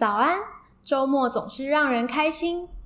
早安周末总是让人开心。